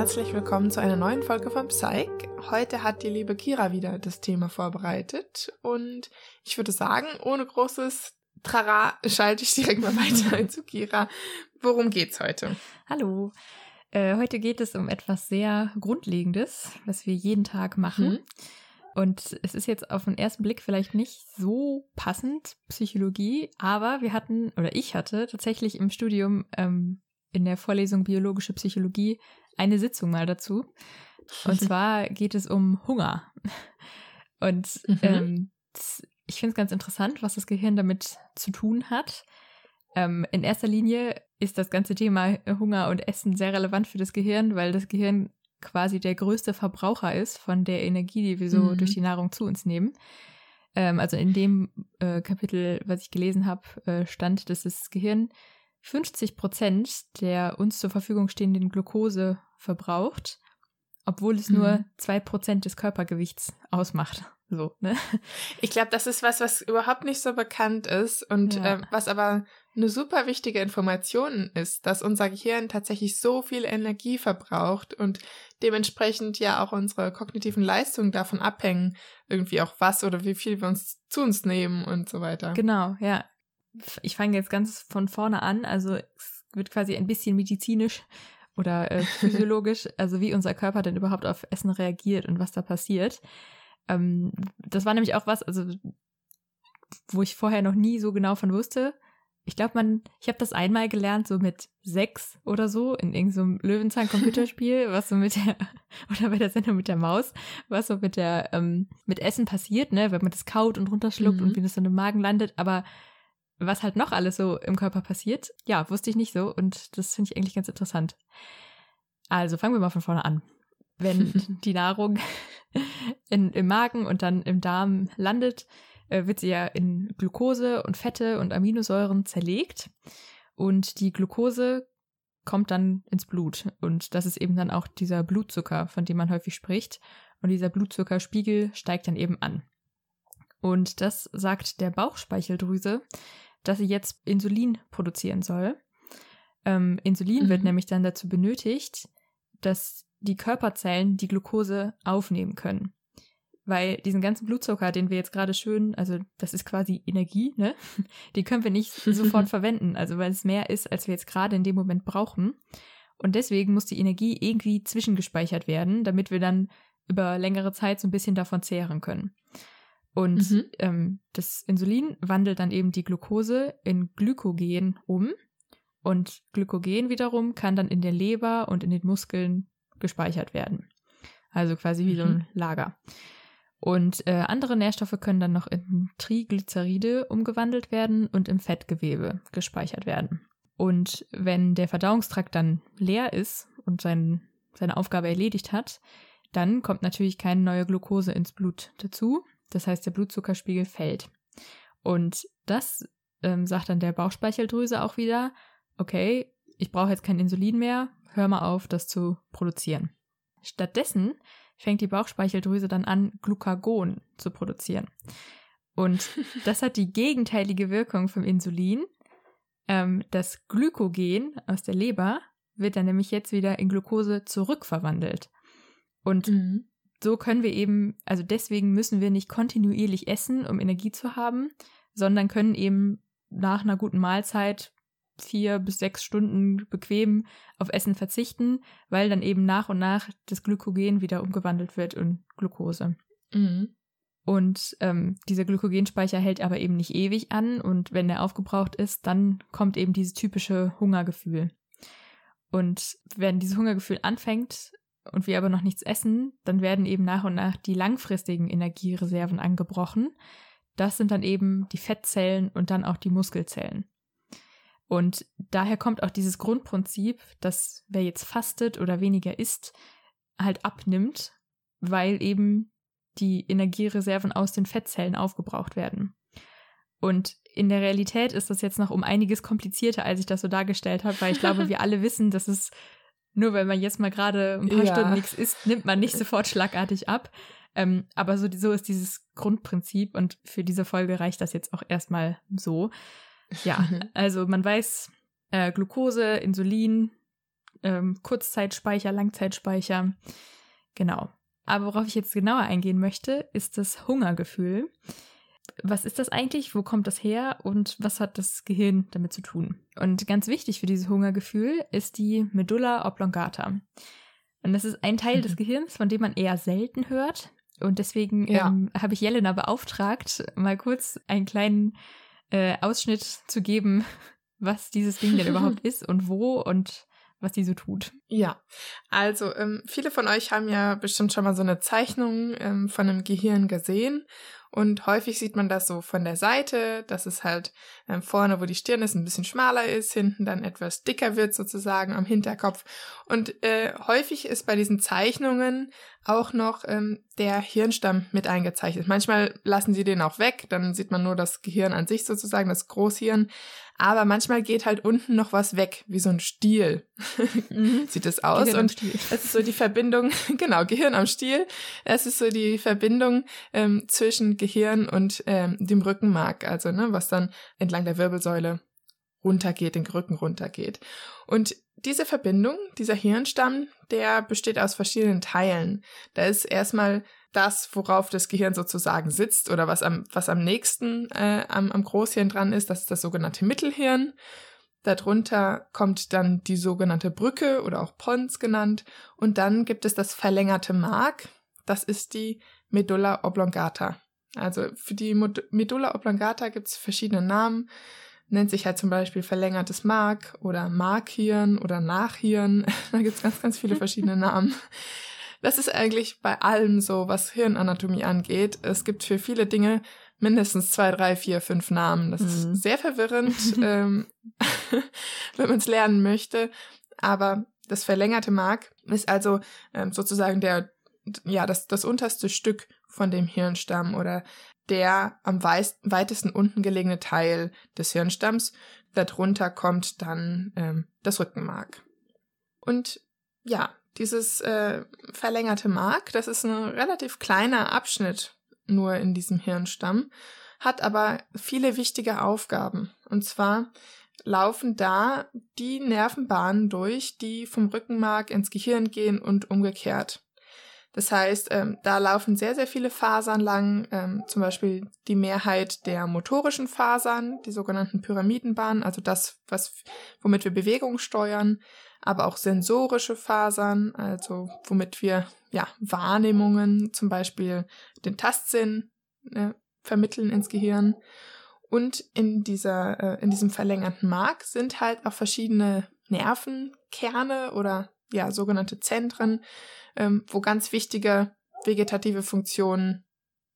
herzlich willkommen zu einer neuen Folge von Psych. Heute hat die liebe Kira wieder das Thema vorbereitet und ich würde sagen, ohne großes Trara schalte ich direkt mal weiter zu Kira. Worum geht's heute? Hallo. Äh, heute geht es um etwas sehr Grundlegendes, was wir jeden Tag machen. Mhm. Und es ist jetzt auf den ersten Blick vielleicht nicht so passend, Psychologie, aber wir hatten, oder ich hatte tatsächlich im Studium ähm, in der Vorlesung Biologische Psychologie eine Sitzung mal dazu. Und zwar geht es um Hunger. Und mhm. ähm, ich finde es ganz interessant, was das Gehirn damit zu tun hat. Ähm, in erster Linie ist das ganze Thema Hunger und Essen sehr relevant für das Gehirn, weil das Gehirn quasi der größte Verbraucher ist von der Energie, die wir so mhm. durch die Nahrung zu uns nehmen. Ähm, also in dem äh, Kapitel, was ich gelesen habe, äh, stand, dass das Gehirn 50 Prozent der uns zur Verfügung stehenden Glucose verbraucht, obwohl es mhm. nur zwei Prozent des Körpergewichts ausmacht. So, ne? Ich glaube, das ist was, was überhaupt nicht so bekannt ist und ja. äh, was aber eine super wichtige Information ist, dass unser Gehirn tatsächlich so viel Energie verbraucht und dementsprechend ja auch unsere kognitiven Leistungen davon abhängen, irgendwie auch was oder wie viel wir uns zu uns nehmen und so weiter. Genau, ja ich fange jetzt ganz von vorne an. Also es wird quasi ein bisschen medizinisch oder äh, physiologisch, also wie unser Körper denn überhaupt auf Essen reagiert und was da passiert. Ähm, das war nämlich auch was, also wo ich vorher noch nie so genau von wusste. Ich glaube, man, ich habe das einmal gelernt, so mit sechs oder so, in irgendeinem so Löwenzahn-Computerspiel, was so mit der, oder bei der Sendung mit der Maus, was so mit der, ähm, mit Essen passiert, ne, wenn man das kaut und runterschluckt mhm. und wie das so im Magen landet, aber was halt noch alles so im Körper passiert, ja, wusste ich nicht so und das finde ich eigentlich ganz interessant. Also fangen wir mal von vorne an. Wenn die Nahrung in, im Magen und dann im Darm landet, äh, wird sie ja in Glucose und Fette und Aminosäuren zerlegt und die Glucose kommt dann ins Blut und das ist eben dann auch dieser Blutzucker, von dem man häufig spricht und dieser Blutzuckerspiegel steigt dann eben an. Und das sagt der Bauchspeicheldrüse, dass sie jetzt Insulin produzieren soll. Ähm, Insulin mhm. wird nämlich dann dazu benötigt, dass die Körperzellen die Glucose aufnehmen können. Weil diesen ganzen Blutzucker, den wir jetzt gerade schön, also das ist quasi Energie, ne? Den können wir nicht sofort verwenden. Also weil es mehr ist, als wir jetzt gerade in dem Moment brauchen. Und deswegen muss die Energie irgendwie zwischengespeichert werden, damit wir dann über längere Zeit so ein bisschen davon zehren können. Und mhm. ähm, das Insulin wandelt dann eben die Glucose in Glykogen um. Und Glykogen wiederum kann dann in der Leber und in den Muskeln gespeichert werden. Also quasi wie mhm. so ein. Lager. Und äh, andere Nährstoffe können dann noch in Triglyceride umgewandelt werden und im Fettgewebe gespeichert werden. Und wenn der Verdauungstrakt dann leer ist und sein, seine Aufgabe erledigt hat, dann kommt natürlich keine neue Glucose ins Blut dazu, das heißt, der Blutzuckerspiegel fällt. Und das ähm, sagt dann der Bauchspeicheldrüse auch wieder, okay, ich brauche jetzt kein Insulin mehr, hör mal auf, das zu produzieren. Stattdessen fängt die Bauchspeicheldrüse dann an, Glucagon zu produzieren. Und das hat die gegenteilige Wirkung vom Insulin. Ähm, das Glykogen aus der Leber wird dann nämlich jetzt wieder in Glucose zurückverwandelt. Und mhm so können wir eben, also deswegen müssen wir nicht kontinuierlich essen, um Energie zu haben, sondern können eben nach einer guten Mahlzeit vier bis sechs Stunden bequem auf Essen verzichten, weil dann eben nach und nach das Glykogen wieder umgewandelt wird in Glucose. Mhm. Und ähm, dieser Glykogenspeicher hält aber eben nicht ewig an und wenn der aufgebraucht ist, dann kommt eben dieses typische Hungergefühl. Und wenn dieses Hungergefühl anfängt, und wir aber noch nichts essen, dann werden eben nach und nach die langfristigen Energiereserven angebrochen. Das sind dann eben die Fettzellen und dann auch die Muskelzellen. Und daher kommt auch dieses Grundprinzip, dass wer jetzt fastet oder weniger isst, halt abnimmt, weil eben die Energiereserven aus den Fettzellen aufgebraucht werden. Und in der Realität ist das jetzt noch um einiges komplizierter, als ich das so dargestellt habe, weil ich glaube, wir alle wissen, dass es nur weil man jetzt mal gerade ein paar ja. Stunden nichts isst, nimmt man nicht sofort schlagartig ab. Ähm, aber so, so ist dieses Grundprinzip und für diese Folge reicht das jetzt auch erstmal so. Ja, also man weiß, äh, Glucose, Insulin ähm, Kurzzeitspeicher, Langzeitspeicher. Genau. Aber worauf ich jetzt genauer eingehen möchte, ist das Hungergefühl. Was ist das eigentlich? Wo kommt das her? Und was hat das Gehirn damit zu tun? Und ganz wichtig für dieses Hungergefühl ist die Medulla oblongata. Und das ist ein Teil mhm. des Gehirns, von dem man eher selten hört. Und deswegen ja. ähm, habe ich Jelena beauftragt, mal kurz einen kleinen äh, Ausschnitt zu geben, was dieses Ding denn überhaupt ist und wo und was die so tut. Ja, also ähm, viele von euch haben ja bestimmt schon mal so eine Zeichnung ähm, von einem Gehirn gesehen und häufig sieht man das so von der Seite, dass es halt ähm, vorne, wo die Stirn ist, ein bisschen schmaler ist, hinten dann etwas dicker wird sozusagen am Hinterkopf. Und äh, häufig ist bei diesen Zeichnungen auch noch ähm, der Hirnstamm mit eingezeichnet. Manchmal lassen sie den auch weg, dann sieht man nur das Gehirn an sich sozusagen, das Großhirn. Aber manchmal geht halt unten noch was weg, wie so ein Stiel. Mhm. Sieht es aus. Gehirn und es ist so die Verbindung, genau, Gehirn am Stiel. Es ist so die Verbindung ähm, zwischen Gehirn und ähm, dem Rückenmark, also ne, was dann entlang der Wirbelsäule runtergeht, den Rücken runtergeht. Und diese Verbindung, dieser Hirnstamm, der besteht aus verschiedenen Teilen. Da ist erstmal das, worauf das Gehirn sozusagen sitzt oder was am, was am nächsten äh, am, am Großhirn dran ist, das ist das sogenannte Mittelhirn. Darunter kommt dann die sogenannte Brücke oder auch Pons genannt. Und dann gibt es das verlängerte Mark. Das ist die Medulla oblongata. Also für die Medulla oblongata gibt es verschiedene Namen. Nennt sich halt zum Beispiel verlängertes Mark oder Markhirn oder Nachhirn. da gibt es ganz, ganz viele verschiedene Namen. Das ist eigentlich bei allem so, was Hirnanatomie angeht. Es gibt für viele Dinge mindestens zwei, drei, vier, fünf Namen. Das mhm. ist sehr verwirrend, ähm, wenn man es lernen möchte. Aber das verlängerte Mark ist also ähm, sozusagen der, ja, das, das unterste Stück von dem Hirnstamm oder der am weitesten unten gelegene Teil des Hirnstamms. Darunter kommt dann ähm, das Rückenmark. Und ja, dieses äh, verlängerte Mark, das ist ein relativ kleiner Abschnitt nur in diesem Hirnstamm, hat aber viele wichtige Aufgaben. Und zwar laufen da die Nervenbahnen durch, die vom Rückenmark ins Gehirn gehen und umgekehrt. Das heißt, ähm, da laufen sehr, sehr viele Fasern lang, ähm, zum Beispiel die Mehrheit der motorischen Fasern, die sogenannten Pyramidenbahnen, also das, was, womit wir Bewegung steuern, aber auch sensorische Fasern, also womit wir ja Wahrnehmungen, zum Beispiel den Tastsinn äh, vermitteln ins Gehirn. Und in dieser, äh, in diesem verlängerten Mark sind halt auch verschiedene Nervenkerne oder ja sogenannte Zentren, ähm, wo ganz wichtige vegetative Funktionen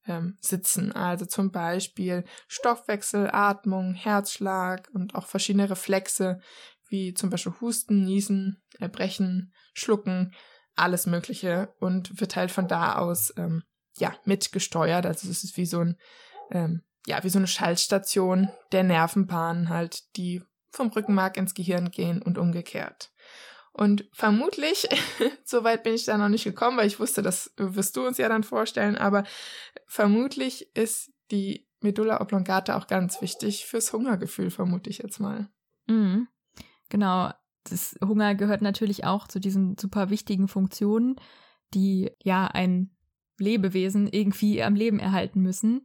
ähm, sitzen. Also zum Beispiel Stoffwechsel, Atmung, Herzschlag und auch verschiedene Reflexe, wie zum Beispiel Husten, Niesen, Erbrechen, Schlucken, alles Mögliche und wird halt von da aus ähm, ja mitgesteuert. Also es ist wie so ein ähm, ja wie so eine Schaltstation der Nervenbahnen halt, die vom Rückenmark ins Gehirn gehen und umgekehrt. Und vermutlich, soweit bin ich da noch nicht gekommen, weil ich wusste, das wirst du uns ja dann vorstellen, aber vermutlich ist die Medulla oblongata auch ganz wichtig fürs Hungergefühl, vermute ich jetzt mal. Mhm. Genau. Das Hunger gehört natürlich auch zu diesen super wichtigen Funktionen, die ja ein Lebewesen irgendwie am Leben erhalten müssen.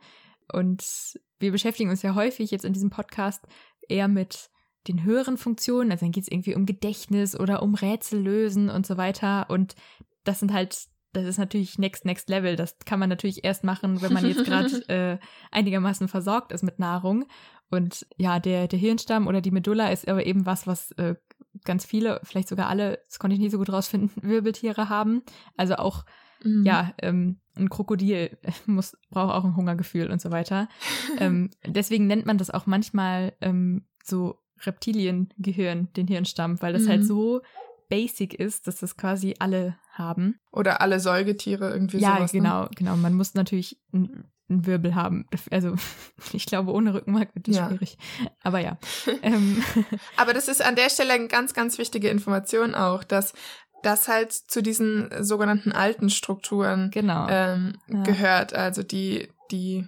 Und wir beschäftigen uns ja häufig jetzt in diesem Podcast eher mit den höheren Funktionen. Also dann geht es irgendwie um Gedächtnis oder um Rätsel lösen und so weiter. Und das sind halt, das ist natürlich next, next level. Das kann man natürlich erst machen, wenn man jetzt gerade äh, einigermaßen versorgt ist mit Nahrung. Und ja, der, der Hirnstamm oder die Medulla ist aber eben was, was äh, ganz viele, vielleicht sogar alle, das konnte ich nicht so gut rausfinden, Wirbeltiere haben. Also auch, mhm. ja, ähm, ein Krokodil muss, braucht auch ein Hungergefühl und so weiter. ähm, deswegen nennt man das auch manchmal ähm, so Reptiliengehirn, den Hirnstamm, weil das halt mhm. halt so basic ist, dass das quasi alle haben. Oder alle Säugetiere irgendwie ja, sowas. Ja, genau, ne? genau. Man muss natürlich einen, einen Wirbel haben. Also ich glaube, ohne Rückenmark wird das ja. schwierig. Aber ja. ähm. Aber das ist an der Stelle eine ganz, ganz wichtige Information auch, dass das halt zu diesen sogenannten alten Strukturen genau. ähm, ja. gehört. Also die, die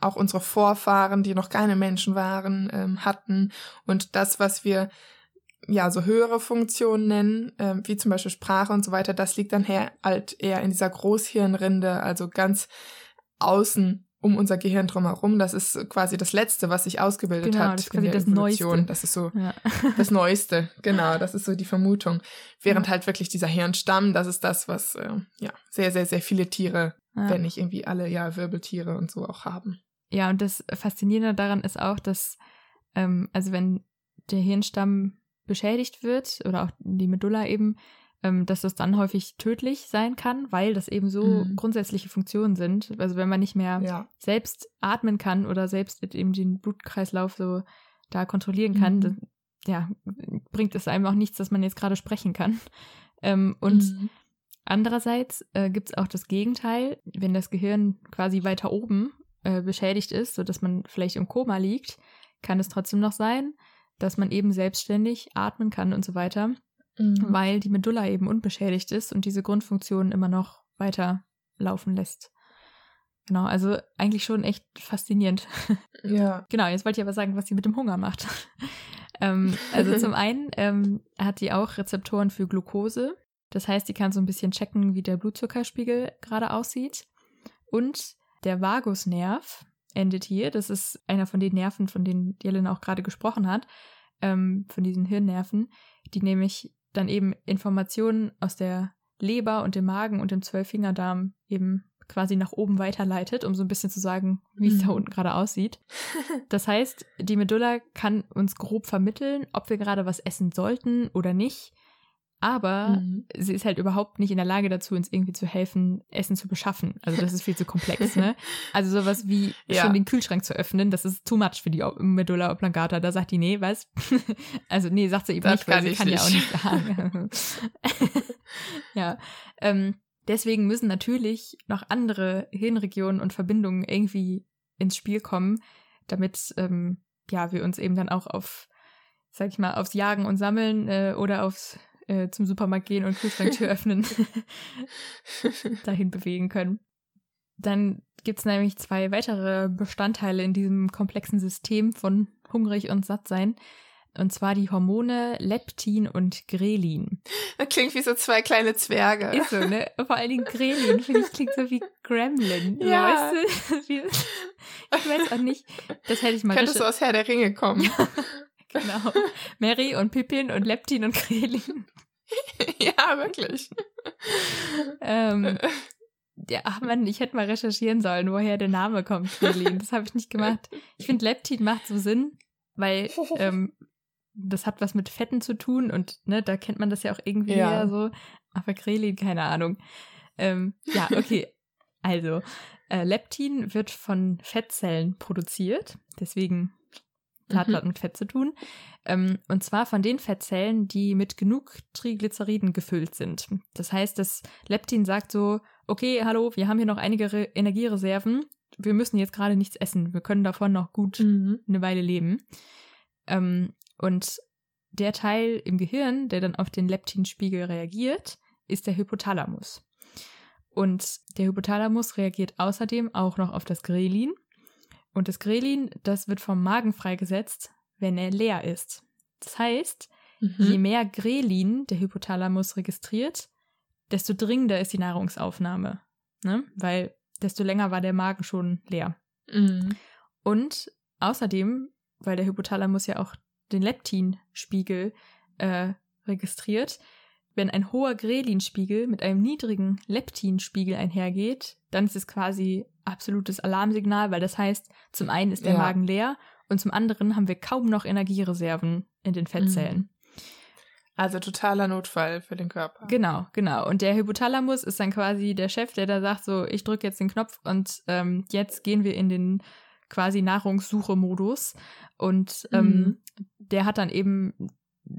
auch unsere Vorfahren, die noch keine Menschen waren, ähm, hatten. Und das, was wir ja so höhere Funktionen nennen, äh, wie zum Beispiel Sprache und so weiter, das liegt dann her, halt eher in dieser Großhirnrinde, also ganz außen um unser Gehirn drumherum. Das ist quasi das Letzte, was sich ausgebildet Genau, hat. das ist quasi das Evolution. Neueste. Das ist so Ja. das Neueste, genau, das ist so die Vermutung. Während halt wirklich dieser Hirnstamm, das ist das, was äh, ja sehr, sehr, sehr viele Tiere, Ja. wenn nicht irgendwie alle ja Wirbeltiere und so auch haben. Ja, und das Faszinierende daran ist auch, dass, ähm, also wenn der Hirnstamm beschädigt wird oder auch die Medulla eben, ähm, dass das dann häufig tödlich sein kann, weil das eben so Mhm. grundsätzliche Funktionen sind. Also wenn man nicht mehr Ja. selbst atmen kann oder selbst eben den Blutkreislauf so da kontrollieren kann, Mhm. dann, ja, bringt es einem auch nichts, dass man jetzt gerade sprechen kann. Ähm, und Mhm. Andererseits äh, gibt es auch das Gegenteil, wenn das Gehirn quasi weiter oben äh, beschädigt ist, sodass man vielleicht im Koma liegt, kann es trotzdem noch sein, dass man eben selbstständig atmen kann und so weiter, Mhm. weil die Medulla eben unbeschädigt ist und diese Grundfunktion immer noch weiter laufen lässt. Genau, also eigentlich schon echt faszinierend. Ja. Genau, jetzt wollte ich aber sagen, was sie mit dem Hunger macht. ähm, also zum einen ähm, hat die auch Rezeptoren für Glucose. Das heißt, die kann so ein bisschen checken, wie der Blutzuckerspiegel gerade aussieht. Und der Vagusnerv endet hier. Das ist einer von den Nerven, von denen Jelena auch gerade gesprochen hat, ähm, von diesen Hirnnerven, die nämlich dann eben Informationen aus der Leber und dem Magen und dem Zwölffingerdarm eben quasi nach oben weiterleitet, um so ein bisschen zu sagen, wie es da Mhm. unten gerade aussieht. Das heißt, die Medulla kann uns grob vermitteln, ob wir gerade was essen sollten oder nicht. Aber Mhm. sie ist halt überhaupt nicht in der Lage dazu, uns irgendwie zu helfen, Essen zu beschaffen. Also das ist viel zu komplex, ne? Also sowas wie Ja. schon den Kühlschrank zu öffnen, das ist too much für die Medulla oblongata. Da sagt die, nee, was? also nee, sagt sie eben Das nicht, weil kann sie ich kann ja auch nicht. nicht sagen. ja, ähm, deswegen müssen natürlich noch andere Hirnregionen und Verbindungen irgendwie ins Spiel kommen, damit ähm, ja wir uns eben dann auch auf, sag ich mal, aufs Jagen und Sammeln äh, oder aufs äh, zum Supermarkt gehen und Kühlschranktür öffnen dahin bewegen können. Dann gibt's nämlich zwei weitere Bestandteile in diesem komplexen System von hungrig und satt sein. Und zwar die Hormone Leptin und Grelin. Das klingt wie so zwei kleine Zwerge. Ist so, ne? Vor allen Dingen Grelin, finde ich, klingt so wie Gremlin. Ja. Weißt du? Ich weiß auch nicht. Das hätte ich mal Könntest du aus Herr der Ringe kommen. Genau. Mary und Pippin und Leptin und Grelin. ja, wirklich. Ähm, ja, ach Mann, ich hätte mal recherchieren sollen, woher der Name kommt, Grelin. Das habe ich nicht gemacht. Ich finde, Leptin macht so Sinn, weil ähm, das hat was mit Fetten zu tun und ne, da kennt man das ja auch irgendwie Ja. so. Aber Grelin, keine Ahnung. Ähm, ja, okay. Also, äh, Leptin wird von Fettzellen produziert, deswegen hat Mhm. was mit Fett zu tun. Ähm, und zwar von den Fettzellen, die mit genug Triglyceriden gefüllt sind. Das heißt, das Leptin sagt so, okay, hallo, wir haben hier noch einige Re Energiereserven. Wir müssen jetzt gerade nichts essen. Wir können davon noch gut Mhm. eine Weile leben. Ähm, und der Teil im Gehirn, der dann auf den Leptinspiegel reagiert, ist der Hypothalamus. Und der Hypothalamus reagiert außerdem auch noch auf das Grelin. Und das Grelin, das wird vom Magen freigesetzt, wenn er leer ist. Das heißt, je Mhm. mehr Grelin der Hypothalamus registriert, desto dringender ist die Nahrungsaufnahme. Ne? Weil desto länger war der Magen schon leer. Mhm. Und außerdem, weil der Hypothalamus ja auch den Leptinspiegel äh, registriert, wenn ein hoher Grelinspiegel mit einem niedrigen Leptinspiegel einhergeht, dann ist es quasi absolutes Alarmsignal, weil das heißt, zum einen ist der Ja. Magen leer und zum anderen haben wir kaum noch Energiereserven in den Fettzellen. Also totaler Notfall für den Körper. Genau, genau. Und der Hypothalamus ist dann quasi der Chef, der da sagt, so, ich drücke jetzt den Knopf und ähm, jetzt gehen wir in den quasi Nahrungssuche-Modus. Und ähm, der hat dann eben,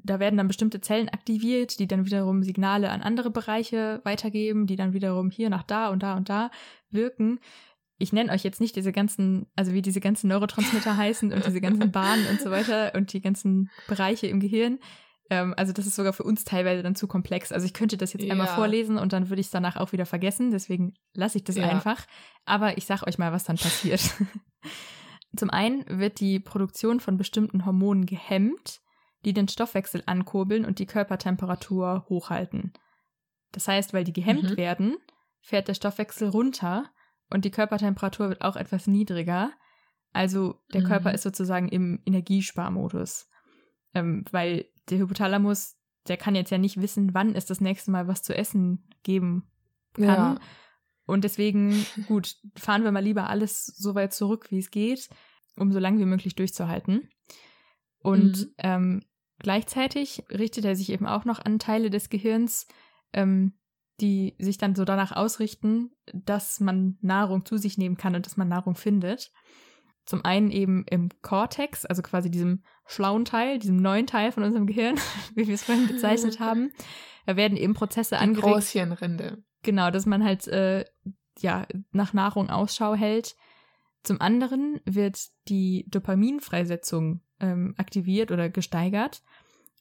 da werden dann bestimmte Zellen aktiviert, die dann wiederum Signale an andere Bereiche weitergeben, die dann wiederum hier nach da und da und da wirken. Ich nenne euch jetzt nicht diese ganzen, also wie diese ganzen Neurotransmitter heißen und diese ganzen Bahnen und so weiter und die ganzen Bereiche im Gehirn. Ähm, also das ist sogar für uns teilweise dann zu komplex. Also ich könnte das jetzt einmal Ja. vorlesen und dann würde ich es danach auch wieder vergessen. Deswegen lasse ich das Ja. einfach. Aber ich sag euch mal, was dann passiert. Zum einen wird die Produktion von bestimmten Hormonen gehemmt, die den Stoffwechsel ankurbeln und die Körpertemperatur hochhalten. Das heißt, weil die gehemmt mhm. werden, fährt der Stoffwechsel runter und die Körpertemperatur wird auch etwas niedriger. Also der mhm. Körper ist sozusagen im Energiesparmodus. Ähm, weil der Hypothalamus, der kann jetzt ja nicht wissen, wann es das nächste Mal was zu essen geben kann. Ja. Und deswegen, gut, fahren wir mal lieber alles so weit zurück, wie es geht, um so lange wie möglich durchzuhalten. Und mhm. ähm, gleichzeitig richtet er sich eben auch noch an Teile des Gehirns, ähm, die sich dann so danach ausrichten, dass man Nahrung zu sich nehmen kann und dass man Nahrung findet. Zum einen eben im Cortex, also quasi diesem schlauen Teil, diesem neuen Teil von unserem Gehirn, wie wir es vorhin bezeichnet haben. Da werden eben Prozesse die angeregt. Großhirnrinde. Genau, dass man halt äh, ja nach Nahrung Ausschau hält. Zum anderen wird die Dopaminfreisetzung ähm, aktiviert oder gesteigert,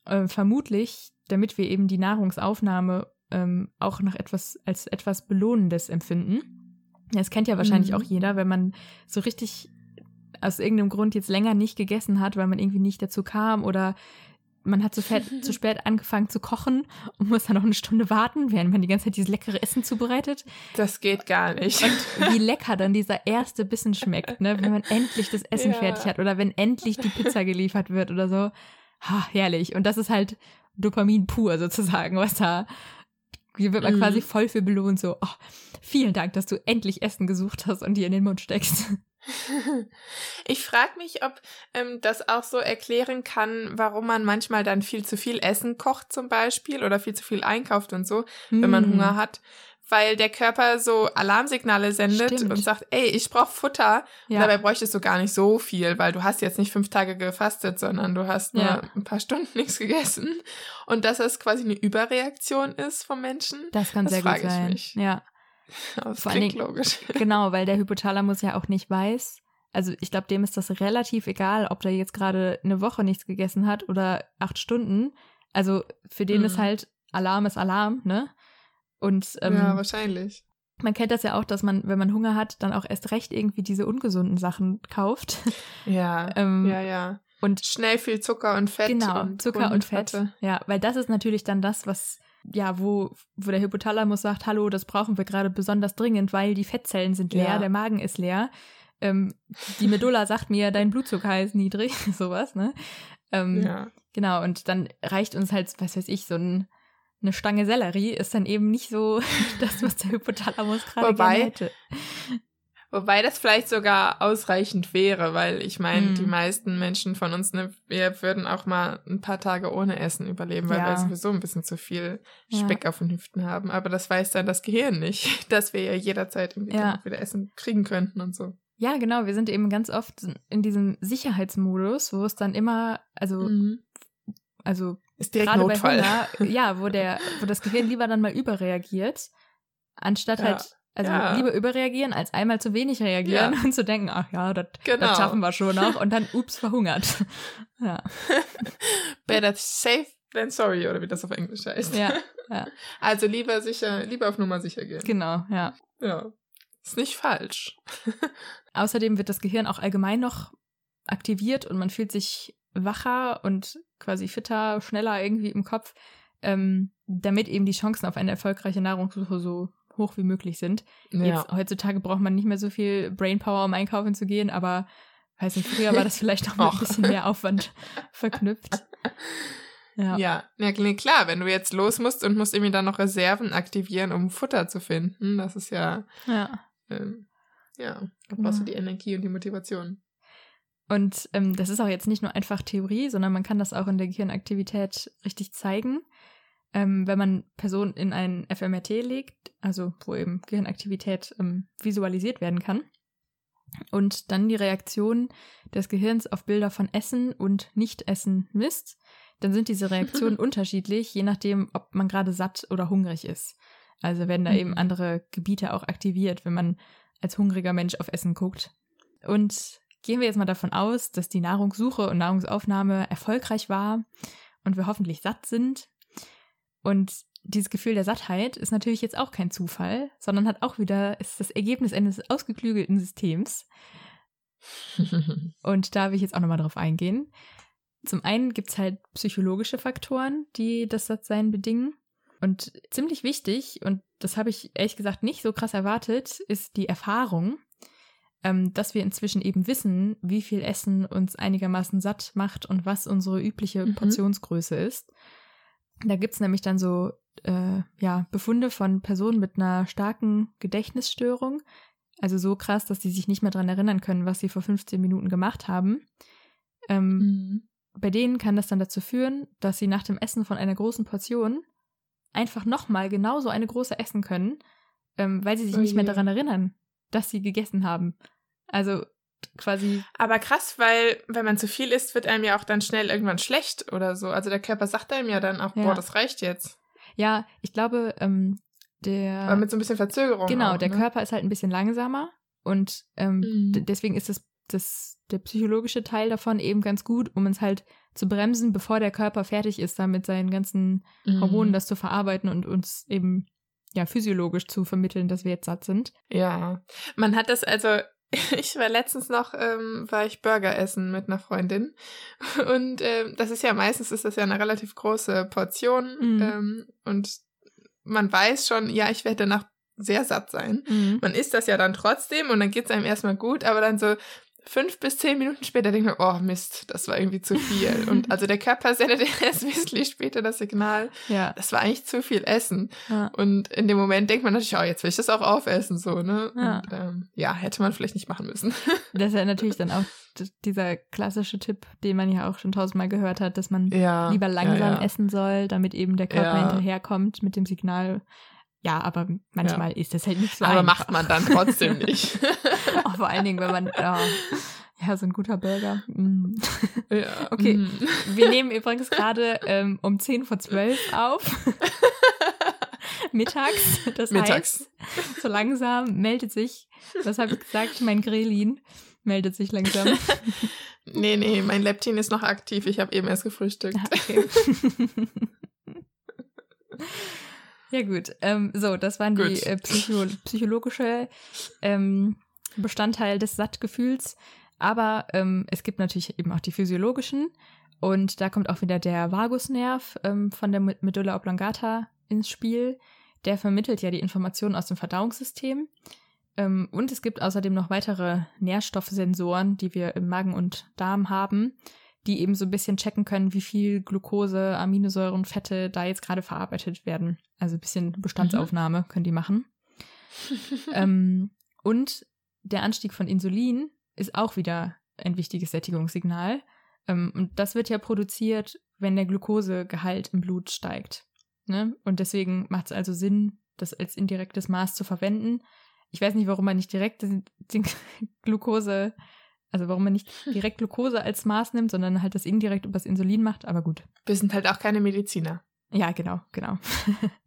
äh, vermutlich, damit wir eben die Nahrungsaufnahme ähm, auch noch etwas als etwas Belohnendes empfinden. Das kennt ja wahrscheinlich mhm. auch jeder, wenn man so richtig aus irgendeinem Grund jetzt länger nicht gegessen hat, weil man irgendwie nicht dazu kam oder man hat zu, fett, zu spät angefangen zu kochen und muss dann noch eine Stunde warten, während man die ganze Zeit dieses leckere Essen zubereitet. Das geht gar nicht. Und wie lecker dann dieser erste Bissen schmeckt, ne? wenn man endlich das Essen ja. fertig hat oder wenn endlich die Pizza geliefert wird oder so. Ha, herrlich. Und das ist halt Dopamin pur sozusagen, was da hier wird man mhm. quasi voll für belohnt, so, oh, vielen Dank, dass du endlich Essen gesucht hast und dir in den Mund steckst. Ich frage mich, ob ähm, das auch so erklären kann, warum man manchmal dann viel zu viel Essen kocht zum Beispiel oder viel zu viel einkauft und so, mm. wenn man hm. Hunger hat. Weil der Körper so Alarmsignale sendet Stimmt. und sagt, ey, ich brauche Futter. Ja. Und dabei bräuchtest du gar nicht so viel, weil du hast jetzt nicht fünf Tage gefastet, sondern du hast nur ja. ein paar Stunden nichts gegessen. Und dass das quasi eine Überreaktion ist vom Menschen. Das kann das sehr gut sein. Mich. Ja. Das Vor klingt logisch. Genau, weil der Hypothalamus ja auch nicht weiß. Also ich glaube, dem ist das relativ egal, ob der jetzt gerade eine Woche nichts gegessen hat oder acht Stunden. Also für den mhm. ist halt Alarm ist Alarm, ne? Und ähm, ja, wahrscheinlich. Man kennt das ja auch, dass man, wenn man Hunger hat, dann auch erst recht irgendwie diese ungesunden Sachen kauft. Ja, ähm, ja, ja. Und schnell viel Zucker und Fett. Genau, und Zucker und Fett. Ja, weil das ist natürlich dann das, was ja, wo, wo der Hypothalamus sagt, hallo, das brauchen wir gerade besonders dringend, weil die Fettzellen sind leer, ja. der Magen ist leer. Ähm, die Medulla sagt mir, dein Blutzucker ist niedrig, sowas, ne? Ähm, ja. Genau, und dann reicht uns halt, was weiß ich, so ein, eine Stange Sellerie ist dann eben nicht so das, was der Hypothalamus gerade gerne hätte. Wobei das vielleicht sogar ausreichend wäre, weil ich meine, mm. die meisten Menschen von uns, ne, wir würden auch mal ein paar Tage ohne Essen überleben, weil ja. wir sowieso ein bisschen zu viel Speck ja. auf den Hüften haben. Aber das weiß dann das Gehirn nicht, dass wir ja jederzeit ja. wieder Essen kriegen könnten und so. Ja, genau. Wir sind eben ganz oft in diesem Sicherheitsmodus, wo es dann immer, also, mhm. also ist direkt gerade Notfall. bei Hunger, ja, wo der, wo das Gehirn lieber dann mal überreagiert, anstatt halt also ja. lieber überreagieren, als einmal zu wenig reagieren ja. und zu denken, ach ja, das genau. schaffen wir schon noch und dann ups, verhungert. ja. Better safe than sorry, oder wie das auf Englisch heißt. Ja, ja. Also lieber sicher, lieber auf Nummer sicher gehen. Genau, ja. Ja. Ist nicht falsch. Außerdem wird das Gehirn auch allgemein noch aktiviert und man fühlt sich wacher und quasi fitter, schneller irgendwie im Kopf, ähm, damit eben die Chancen auf eine erfolgreiche Nahrungssuche so hoch wie möglich sind. Ja. Jetzt, heutzutage braucht man nicht mehr so viel Brainpower, um einkaufen zu gehen, aber weiß nicht, früher war das vielleicht noch mal ein bisschen mehr Aufwand verknüpft. Ja. ja, ja, klar, wenn du jetzt los musst und musst irgendwie dann noch Reserven aktivieren, um Futter zu finden, das ist ja, ja, ähm, ja da brauchst ja. du die Energie und die Motivation. Und ähm, das ist auch jetzt nicht nur einfach Theorie, sondern man kann das auch in der Gehirnaktivität richtig zeigen ähm, wenn man Personen in ein FMRT legt, also wo eben Gehirnaktivität ähm, visualisiert werden kann, und dann die Reaktion des Gehirns auf Bilder von Essen und Nicht-Essen misst, dann sind diese Reaktionen unterschiedlich, je nachdem, ob man gerade satt oder hungrig ist. Also werden da mhm. eben andere Gebiete auch aktiviert, wenn man als hungriger Mensch auf Essen guckt. Und gehen wir jetzt mal davon aus, dass die Nahrungssuche und Nahrungsaufnahme erfolgreich war und wir hoffentlich satt sind, und dieses Gefühl der Sattheit ist natürlich jetzt auch kein Zufall, sondern hat auch wieder, ist das Ergebnis eines ausgeklügelten Systems. und da will ich jetzt auch nochmal drauf eingehen. Zum einen gibt es halt psychologische Faktoren, die das Sattsein bedingen. Und ziemlich wichtig, und das habe ich ehrlich gesagt nicht so krass erwartet, ist die Erfahrung, ähm, dass wir inzwischen eben wissen, wie viel Essen uns einigermaßen satt macht und was unsere übliche Mhm. Portionsgröße ist. Da gibt es nämlich dann so äh, ja, Befunde von Personen mit einer starken Gedächtnisstörung. Also so krass, dass sie sich nicht mehr daran erinnern können, was sie vor 15 Minuten gemacht haben. Ähm, Mhm. bei denen kann das dann dazu führen, dass sie nach dem Essen von einer großen Portion einfach nochmal genauso eine große essen können, ähm, weil sie sich Oh nicht mehr daran erinnern, dass sie gegessen haben. Also quasi, Aber krass, weil wenn man zu viel isst, wird einem ja auch dann schnell irgendwann schlecht oder so. Also der Körper sagt einem ja dann auch, Ja. boah, das reicht jetzt. ja, ich glaube, ähm, der. Aber mit so ein bisschen Verzögerung. Genau, auch, der ne? Körper ist halt ein bisschen langsamer und ähm, Mhm. deswegen ist das, das, der psychologische Teil davon eben ganz gut, um uns halt zu bremsen, bevor der Körper fertig ist, da mit seinen ganzen Mhm. Hormonen das zu verarbeiten und uns eben ja physiologisch zu vermitteln, dass wir jetzt satt sind. Ja, man hat das also. Ich war letztens noch, ähm, war ich Burger essen mit einer Freundin und ähm, das ist ja meistens ist das ja eine relativ große Portion Mhm. ähm, und man weiß schon, ja, ich werde danach sehr satt sein. Man isst das ja dann trotzdem und dann geht es einem erstmal gut, aber dann so fünf bis zehn Minuten später denkt man, oh Mist, das war irgendwie zu viel. Und also der Körper sendet erst wesentlich später das Signal, Ja. das war eigentlich zu viel Essen. ja. Und in dem Moment denkt man natürlich, oh, jetzt will ich das auch aufessen, so, ne? Ja. Und ähm, ja, hätte man vielleicht nicht machen müssen. Das ist ja natürlich dann auch dieser klassische Tipp, den man ja auch schon tausendmal gehört hat, dass man ja. lieber langsam essen soll, damit eben der Körper hinterherkommt mit dem Signal. Ja, aber manchmal ist das halt nicht so Aber einfach. macht man dann trotzdem nicht. Auch vor allen Dingen, wenn man, ja, ja so ein guter Burger. Mm. ja. Okay. mm. Wir nehmen übrigens gerade ähm, um 10 vor 12 auf. Mittags. Das Mittags. heißt, so langsam meldet sich, was habe ich gesagt, mein Grelin meldet sich langsam. Nee, nee, mein Leptin ist noch aktiv. Ich habe eben erst gefrühstückt. Ah, okay. Ja gut, ähm, so, das waren die Gut. äh, psycho psychologische ähm, Bestandteil des Sattgefühls. Aber ähm, es gibt natürlich eben auch die physiologischen. Und da kommt auch wieder der Vagusnerv ähm, von der Medulla oblongata ins Spiel. Der vermittelt ja die Informationen aus dem Verdauungssystem. Ähm, und es gibt außerdem noch weitere Nährstoffsensoren, die wir im Magen und Darm haben, die eben so ein bisschen checken können, wie viel Glucose, Aminosäuren, Fette da jetzt gerade verarbeitet werden. Also ein bisschen Bestandsaufnahme können die machen. ähm, und der Anstieg von Insulin ist auch wieder ein wichtiges Sättigungssignal. Ähm, und das wird ja produziert, wenn der Glukosegehalt im Blut steigt. Ne? Und deswegen macht es also Sinn, das als indirektes Maß zu verwenden. Ich weiß nicht, warum man nicht direkt den, den Glukose, also warum man nicht direkt Glukose als Maß nimmt, sondern halt das indirekt übers Insulin macht, aber gut. Wir sind halt auch keine Mediziner. Ja, genau, genau.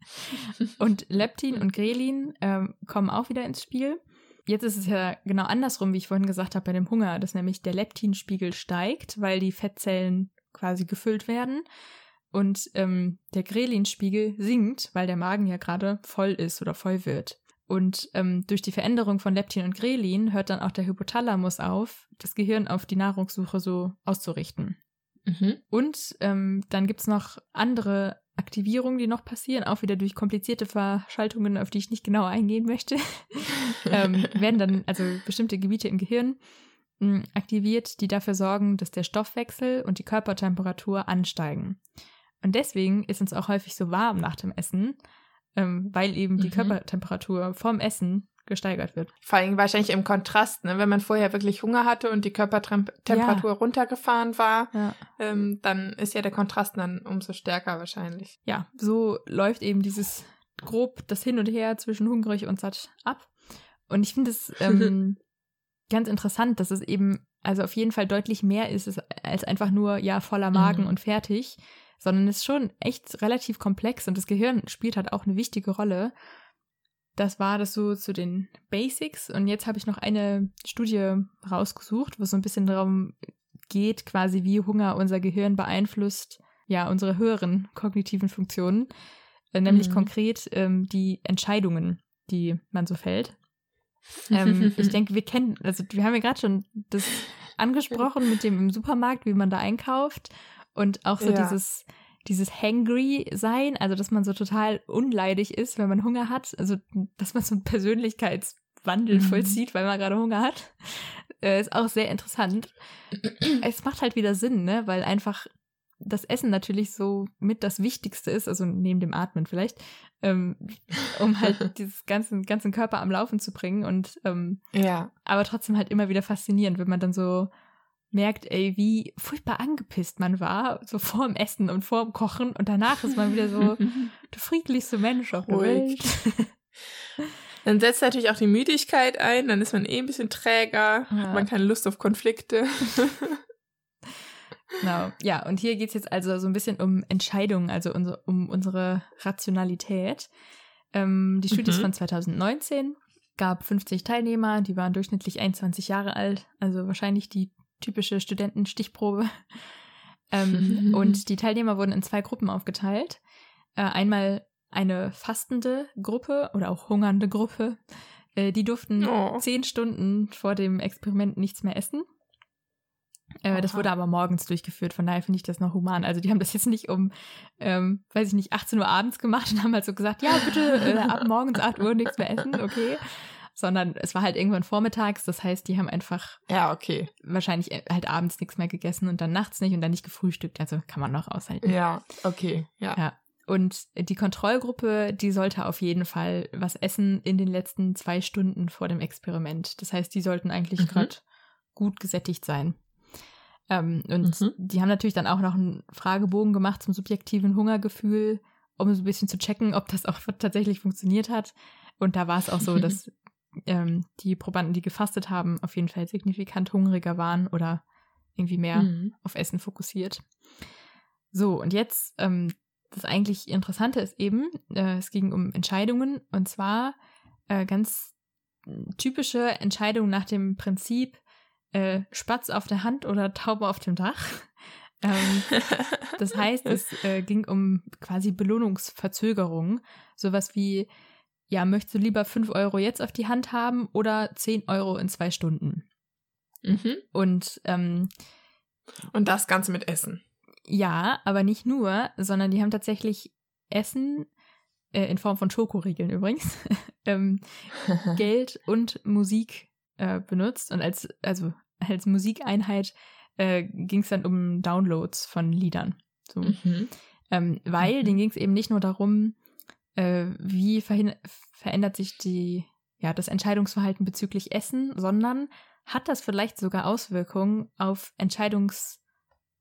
und Leptin und Grelin ähm, kommen auch wieder ins Spiel. Jetzt ist es ja genau andersrum, wie ich vorhin gesagt habe, bei dem Hunger, dass nämlich der Leptinspiegel steigt, weil die Fettzellen quasi gefüllt werden. Und ähm, der Grelinspiegel sinkt, weil der Magen ja gerade voll ist oder voll wird. Und ähm, durch die Veränderung von Leptin und Grelin hört dann auch der Hypothalamus auf, das Gehirn auf die Nahrungssuche so auszurichten. Mhm. Und ähm, dann gibt's noch andere Aktivierungen, die noch passieren, auch wieder durch komplizierte Verschaltungen, auf die ich nicht genau eingehen möchte. ähm, werden dann also bestimmte Gebiete im Gehirn mh, aktiviert, die dafür sorgen, dass der Stoffwechsel und die Körpertemperatur ansteigen. Und deswegen ist uns auch häufig so warm nach dem Essen, ähm, weil eben die Mhm. Körpertemperatur vom Essen gesteigert wird. Vor allem wahrscheinlich im Kontrast, ne? wenn man vorher wirklich Hunger hatte und die Körpertemperatur runtergefahren war, Ja. ähm, dann ist ja der Kontrast dann umso stärker wahrscheinlich. ja, so läuft eben dieses grob das Hin und Her zwischen hungrig und satt ab. Und ich finde es ähm, ganz interessant, dass es eben also auf jeden Fall deutlich mehr ist als einfach nur ja voller Magen Mhm. und fertig, sondern es ist schon echt relativ komplex und das Gehirn spielt halt auch eine wichtige Rolle. Das war das so zu den Basics und jetzt habe ich noch eine Studie rausgesucht, wo es so ein bisschen darum geht, quasi wie Hunger unser Gehirn beeinflusst, ja, unsere höheren kognitiven Funktionen, äh, nämlich Mhm. konkret ähm, die Entscheidungen, die man so fällt. ähm, ich denke, wir kennen, also wir haben ja gerade schon das angesprochen mit dem im Supermarkt, wie man da einkauft. Und auch so ja. dieses, dieses hangry sein, also dass man so total unleidig ist, wenn man Hunger hat. Also, dass man so einen Persönlichkeitswandel mhm. vollzieht, weil man gerade Hunger hat. Äh, ist auch sehr interessant. es macht halt wieder Sinn, ne? Weil einfach das Essen natürlich so mit das Wichtigste ist, also neben dem Atmen vielleicht, ähm, um halt dieses ganzen, ganzen Körper am Laufen zu bringen und ähm, ja. aber trotzdem halt immer wieder faszinierend, wenn man dann so merkt, ey, wie furchtbar angepisst man war, so vor dem Essen und vor dem Kochen und danach ist man wieder so der friedlichste Mensch auf der Welt. Dann setzt natürlich auch die Müdigkeit ein, dann ist man eh ein bisschen träger, ja. hat man keine Lust auf Konflikte. Genau. Ja, und hier geht es jetzt also so ein bisschen um Entscheidungen, also um unsere Rationalität. Ähm, die Studie mhm. ist von 2019, gab 50 Teilnehmer, die waren durchschnittlich 21 Jahre alt, also wahrscheinlich die typische Studentenstichprobe. ähm. Und die Teilnehmer wurden in zwei Gruppen aufgeteilt. Äh, einmal eine fastende Gruppe oder auch hungernde Gruppe. Äh, die durften oh. zehn Stunden vor dem Experiment nichts mehr essen. Äh, das wurde aber morgens durchgeführt, von daher finde ich das noch human. Also die haben das jetzt nicht um, ähm, weiß ich nicht, 18 Uhr abends gemacht und haben halt so gesagt, ja, bitte äh, ab morgens 8 Uhr nichts mehr essen, okay. Sondern es war halt irgendwann vormittags, das heißt, die haben einfach ja, okay. wahrscheinlich äh, halt abends nichts mehr gegessen und dann nachts nicht und dann nicht gefrühstückt. Also kann man noch aushalten. Ja, okay, ja. ja. Und die Kontrollgruppe, die sollte auf jeden Fall was essen in den letzten zwei Stunden vor dem Experiment. Das heißt, die sollten eigentlich mhm. gerade gut gesättigt sein. Ähm, und mhm. die haben natürlich dann auch noch einen Fragebogen gemacht zum subjektiven Hungergefühl, um so ein bisschen zu checken, ob das auch tatsächlich funktioniert hat. Und da war es auch so, dass ähm, die Probanden, die gefastet haben, auf jeden Fall signifikant hungriger waren oder irgendwie mehr mhm. auf Essen fokussiert. So, und jetzt, ähm, das eigentlich Interessante ist eben, äh, es ging um Entscheidungen und zwar äh, ganz typische Entscheidungen nach dem Prinzip, äh, Spatz auf der Hand oder Taube auf dem Dach. ähm, das heißt, es äh, ging um quasi Belohnungsverzögerung. Sowas wie, ja, möchtest du lieber 5 Euro jetzt auf die Hand haben oder 10 Euro in zwei Stunden? Mhm. Und, ähm, und das Ganze mit Essen. Ja, aber nicht nur, sondern die haben tatsächlich Essen äh, in Form von Schokoriegeln übrigens, ähm, Geld und Musik äh, benutzt und als, also als Musikeinheit äh, ging es dann um Downloads von Liedern. So. Mhm. Ähm, weil mhm. denen ging es eben nicht nur darum, äh, wie verändert sich die, ja, das Entscheidungsverhalten bezüglich Essen, sondern hat das vielleicht sogar Auswirkungen auf Entscheidungs,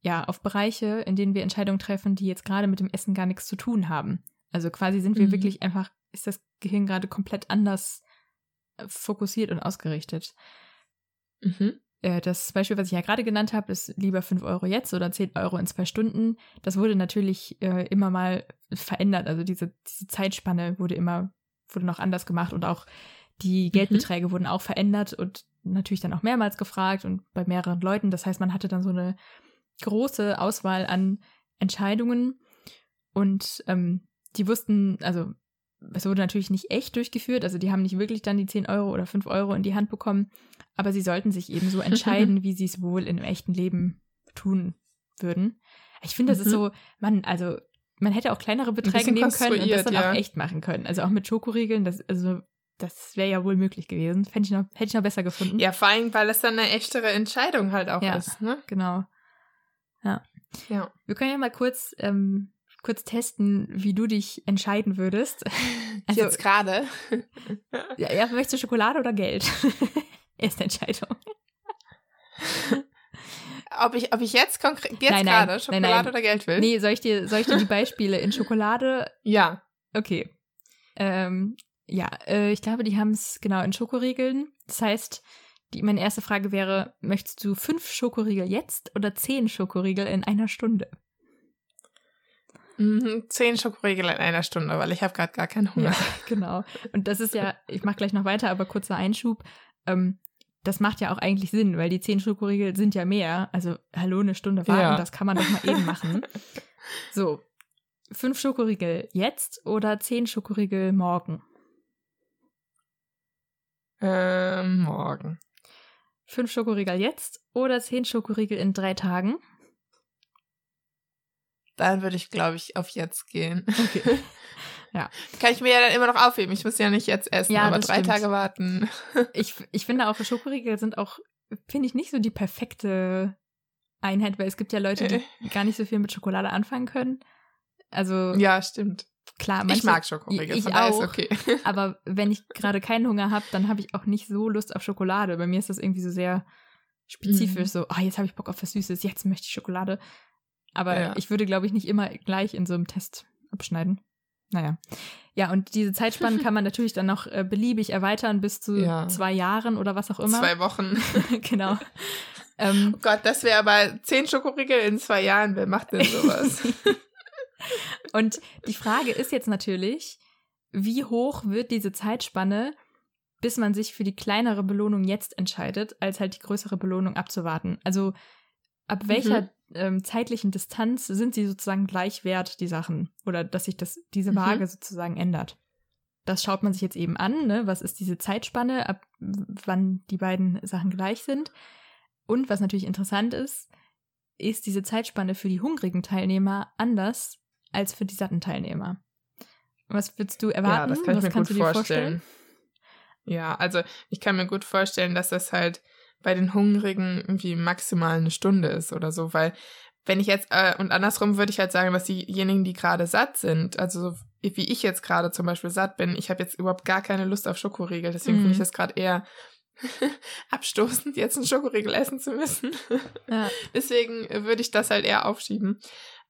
ja, auf Bereiche, in denen wir Entscheidungen treffen, die jetzt gerade mit dem Essen gar nichts zu tun haben. Also quasi sind wir mhm. wirklich einfach, ist das Gehirn gerade komplett anders äh, fokussiert und ausgerichtet. Mhm. Äh, das Beispiel, was ich ja gerade genannt habe, ist lieber 5 Euro jetzt oder 10 Euro in zwei Stunden. Das wurde natürlich äh, immer mal verändert. Also diese, diese Zeitspanne wurde immer, wurde noch anders gemacht und auch die mhm. Geldbeträge mhm. wurden auch verändert und natürlich dann auch mehrmals gefragt und bei mehreren Leuten. Das heißt, man hatte dann so eine große Auswahl an Entscheidungen und ähm, die wussten, also es wurde natürlich nicht echt durchgeführt, also die haben nicht wirklich dann die 10 Euro oder 5 Euro in die Hand bekommen, aber sie sollten sich eben so entscheiden, wie sie es wohl in einem echten Leben tun würden. Ich finde, das mhm. ist so, man, also man hätte auch kleinere Beträge nehmen können und das dann ja. auch echt machen können. Also auch mit Schokoriegeln, das, also das wäre ja wohl möglich gewesen. Fände ich noch, hätte ich noch besser gefunden. Ja, vor allem, weil es dann eine echtere Entscheidung halt auch ja, ist, ne? Genau. Ja. Ja. Wir können ja mal kurz ähm, kurz testen, wie du dich entscheiden würdest. Also, Jetzt gerade. ja, ja, möchtest du Schokolade oder Geld? Erste Entscheidung. Ob ich, ob ich jetzt konkret, jetzt nein, nein, gerade Schokolade nein, oder Geld will? Nee, soll ich dir, soll ich dir die Beispiele in Schokolade? Ja. Okay. Ähm, ja, äh, ich glaube, die haben es genau in Schokoriegeln. Das heißt, die, meine erste Frage wäre, möchtest du fünf Schokoriegel jetzt oder zehn Schokoriegel in einer Stunde? Mhm, zehn Schokoriegel in einer Stunde, weil ich habe gerade gar keinen Hunger. Ja, genau. Und das ist ja, ich mache gleich noch weiter, aber kurzer Einschub. Ähm, das macht ja auch eigentlich Sinn, weil die zehn Schokoriegel sind ja mehr. Also, hallo, eine Stunde warten, ja. das kann man doch mal eben machen. So, fünf Schokoriegel jetzt oder zehn Schokoriegel morgen? Ähm, morgen. fünf Schokoriegel jetzt oder zehn Schokoriegel in drei Tagen? Dann würde ich, glaube ich, auf jetzt gehen. Okay. Ja. Kann ich mir ja dann immer noch aufheben. Ich muss ja nicht jetzt essen, Ja, aber drei stimmt. Tage warten. Ich, ich finde auch, Schokoriegel sind auch, finde ich, nicht so die perfekte Einheit, weil es gibt ja Leute, die gar nicht so viel mit Schokolade anfangen können. Also Ja, stimmt. klar, ich manche, mag Schokoriegel, ich ist auch. okay. aber wenn ich gerade keinen Hunger habe, dann habe ich auch nicht so Lust auf Schokolade. Bei mir ist das irgendwie so sehr spezifisch, Mhm. so, ah, jetzt habe ich Bock auf was Süßes, jetzt möchte ich Schokolade. Aber Ja. ich würde, glaube ich, nicht immer gleich in so einem Test abschneiden. Naja. Ja, und diese Zeitspannen kann man natürlich dann noch äh, beliebig erweitern bis zu Ja. zwei Jahren oder was auch immer. Zwei Wochen. genau. ähm, Oh Gott, das wäre aber zehn Schokoriegel in zwei Jahren. Wer macht denn sowas? und die Frage ist jetzt natürlich, wie hoch wird diese Zeitspanne, bis man sich für die kleinere Belohnung jetzt entscheidet, als halt die größere Belohnung abzuwarten? Also ab welcher Mhm. Ähm, zeitlichen Distanz sind sie sozusagen gleich wert, die Sachen? Oder dass sich das, diese Mhm. Waage sozusagen ändert? Das schaut man sich jetzt eben an, ne? Was ist diese Zeitspanne, ab wann die beiden Sachen gleich sind? Und was natürlich interessant ist, ist diese Zeitspanne für die hungrigen Teilnehmer anders als für die satten Teilnehmer. Was würdest du erwarten? Ja, das kann ich was mir kannst gut du dir vorstellen. Ja, also ich kann mir gut vorstellen, dass das halt bei den Hungrigen irgendwie maximal eine Stunde ist oder so, weil wenn ich jetzt, äh, und andersrum würde ich halt sagen, dass diejenigen, die gerade satt sind, also so wie ich jetzt gerade zum Beispiel satt bin, ich habe jetzt überhaupt gar keine Lust auf Schokoriegel, deswegen Mhm. finde ich das gerade eher abstoßend, jetzt einen Schokoriegel essen zu müssen. Ja. Deswegen würde ich das halt eher aufschieben.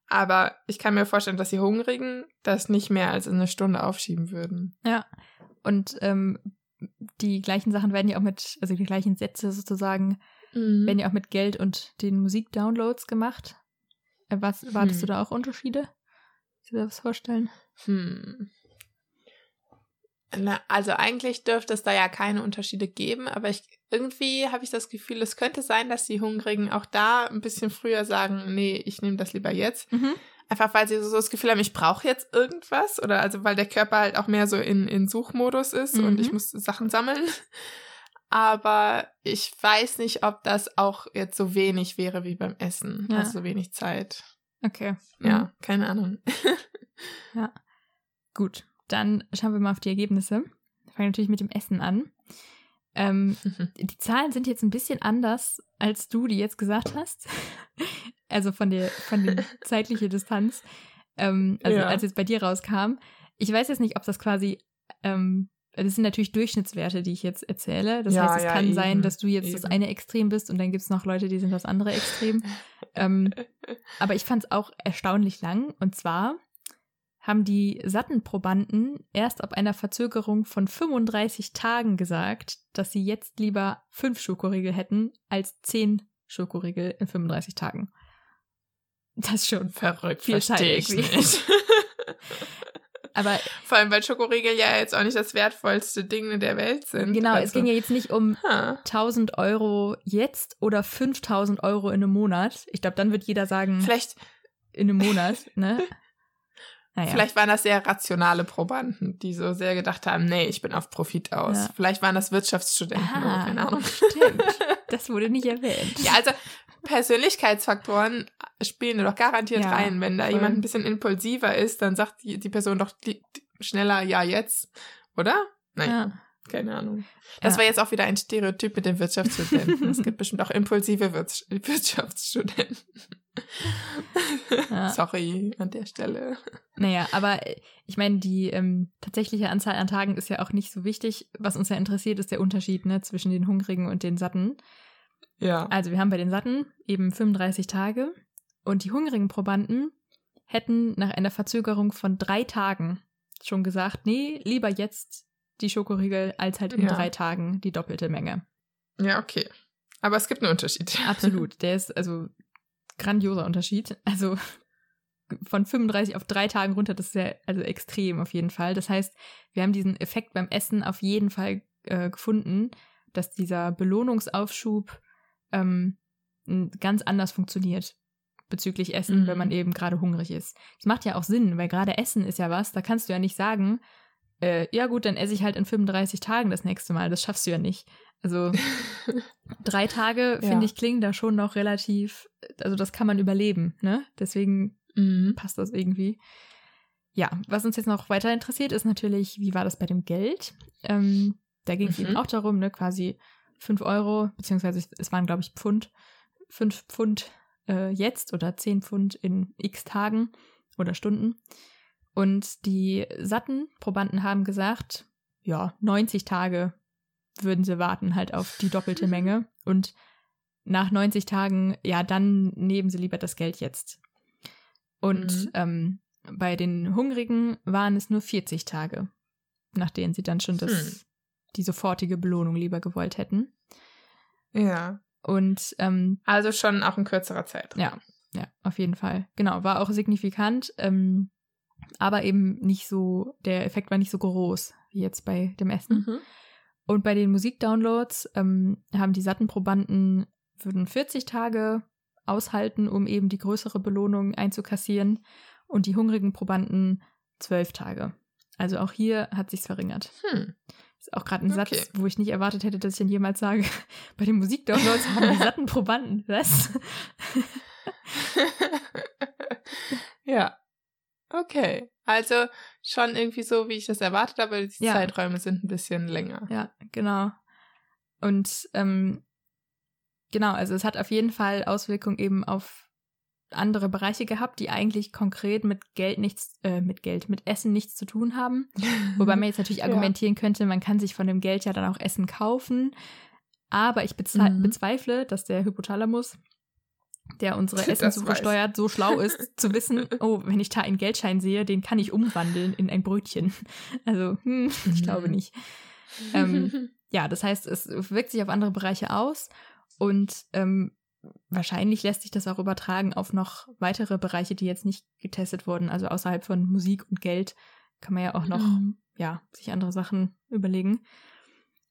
Aber ich kann mir vorstellen, dass die Hungrigen das nicht mehr als in eine Stunde aufschieben würden. Ja. Und ähm, die gleichen Sachen werden ja auch mit, also die gleichen Sätze sozusagen, Mhm. werden ja auch mit Geld und den Musikdownloads gemacht. Äh, Was, erwartest du Hm. da auch Unterschiede? Kannst du dir das vorstellen? Hm. Na, also eigentlich dürfte es da ja keine Unterschiede geben, aber ich irgendwie habe ich das Gefühl, es könnte sein, dass die Hungrigen auch da ein bisschen früher sagen, nee, ich nehme das lieber jetzt. Mhm. Einfach weil sie so das Gefühl haben, ich brauche jetzt irgendwas oder also weil der Körper halt auch mehr so in, in Suchmodus ist und Mhm. ich muss Sachen sammeln. Aber ich weiß nicht, ob das auch jetzt so wenig wäre wie beim Essen. Ja. Also so wenig Zeit. Okay. Ja, keine Ahnung. Gut. Dann schauen wir mal auf die Ergebnisse. Wir fangen natürlich mit dem Essen an. Ähm, die Zahlen sind jetzt ein bisschen anders, als du die jetzt gesagt hast. Also von der, von der zeitlichen Distanz, ähm, also Ja. als jetzt bei dir rauskam. Ich weiß jetzt nicht, ob das quasi, ähm, das sind natürlich Durchschnittswerte, die ich jetzt erzähle. Das Ja, heißt, es ja, kann eben, sein, dass du jetzt das eben. eine Extrem bist und dann gibt es noch Leute, die sind das andere Extrem. ähm, aber ich fand es auch erstaunlich lang. Und zwar haben die satten Probanden erst ab einer Verzögerung von 35 Tagen gesagt, dass sie jetzt lieber fünf Schokoriegel hätten als zehn Schokoriegel in 35 Tagen. Das ist schon Verrückt, Viel verstehe ich nicht. Aber Vor allem, weil Schokoriegel ja jetzt auch nicht das wertvollste Ding der Welt sind. genau, es also, ging ja jetzt nicht um ha. 1000 Euro jetzt oder 5000 Euro in einem Monat. Ich glaube, dann wird jeder sagen, Vielleicht, in einem Monat, ne? Naja. vielleicht waren das sehr rationale Probanden, die so sehr gedacht haben, nee, ich bin auf Profit aus. Ja. Vielleicht waren das Wirtschaftsstudenten Aha, keine Ahnung. Stimmt. Das wurde nicht erwähnt. Ja, also Persönlichkeitsfaktoren spielen da doch garantiert Ja, rein. Wenn da voll. jemand ein bisschen impulsiver ist, dann sagt die, die Person doch die, die schneller ja jetzt, oder? Nein, Ja. keine Ahnung. Das Ja. war jetzt auch wieder ein Stereotyp mit den Wirtschaftsstudenten. es gibt bestimmt auch impulsive Wirts Wirtschaftsstudenten. Ja. Sorry an der Stelle. Naja, aber äh, ich meine, die ähm, tatsächliche Anzahl an Tagen ist ja auch nicht so wichtig. Was uns ja interessiert, ist der Unterschied ne, zwischen den Hungrigen und den Satten. Ja. Also wir haben bei den Satten eben 35 Tage und die hungrigen Probanden hätten nach einer Verzögerung von drei Tagen schon gesagt, nee, lieber jetzt die Schokoriegel als halt in Ja. drei Tagen die doppelte Menge. Ja, okay. Aber es gibt einen Unterschied. Absolut. Der ist also grandioser Unterschied. Also von 35 auf drei Tagen runter, das ist ja also extrem auf jeden Fall. Das heißt, wir haben diesen Effekt beim Essen auf jeden Fall äh, gefunden, dass dieser Belohnungsaufschub ähm, ganz anders funktioniert bezüglich Essen, Mhm. wenn man eben gerade hungrig ist. Das macht ja auch Sinn, weil gerade Essen ist ja was, da kannst du ja nicht sagen, äh, ja gut, dann esse ich halt in 35 Tagen das nächste Mal. Das schaffst du ja nicht. Also drei Tage, finde ja. ich, klingen da schon noch relativ, also das kann man überleben, ne? Deswegen mhm. passt das irgendwie. Ja, was uns jetzt noch weiter interessiert, ist natürlich, wie war das bei dem Geld? Ähm, da ging es mhm. eben auch darum, ne, quasi fünf Euro, beziehungsweise es waren, glaube ich, Pfund, fünf Pfund äh, jetzt oder zehn Pfund in x Tagen oder Stunden. Und die satten Probanden haben gesagt, ja, 90 Tage würden sie warten halt auf die doppelte Menge. Und nach 90 Tagen, ja, dann nehmen sie lieber das Geld jetzt. Und mhm. ähm, bei den Hungrigen waren es nur 40 Tage, nach denen sie dann schon das, hm. Die sofortige Belohnung lieber gewollt hätten. Ja. Und ähm, also schon auch ein kürzerer Zeitraum. Ja, ja, auf jeden Fall. Genau, war auch signifikant, ähm, aber eben nicht so, der Effekt war nicht so groß wie jetzt bei dem Essen. Mhm. Und bei den Musikdownloads ähm, haben die satten Probanden würden 40 Tage aushalten, um eben die größere Belohnung einzukassieren und die hungrigen Probanden 12 Tage. Also auch hier hat sich's verringert. Hm. Ist auch gerade ein okay. Satz, wo ich nicht erwartet hätte, dass ich ihn jemals sage. Bei den Musikdownloads haben die satten Probanden. Was? ja. Okay. Also schon irgendwie so, wie ich das erwartet habe, die ja. Zeiträume sind ein bisschen länger. Ja, genau. Und ähm, genau, also es hat auf jeden Fall Auswirkungen eben auf andere Bereiche gehabt, die eigentlich konkret mit Geld nichts, äh, mit Geld, mit Essen nichts zu tun haben. Wobei man jetzt natürlich argumentieren ja. könnte, man kann sich von dem Geld ja dann auch Essen kaufen. Aber ich mhm. bezweifle, dass der Hypothalamus, der unsere Essenssuche steuert, so schlau ist, zu wissen, oh, wenn ich da einen Geldschein sehe, den kann ich umwandeln in ein Brötchen. Also, hm, ich glaube mhm. nicht. ähm, ja, das heißt, es wirkt sich auf andere Bereiche aus und ähm, wahrscheinlich lässt sich das auch übertragen auf noch weitere Bereiche, die jetzt nicht getestet wurden. Also außerhalb von Musik und Geld kann man ja auch noch, mhm. ja, sich andere Sachen überlegen.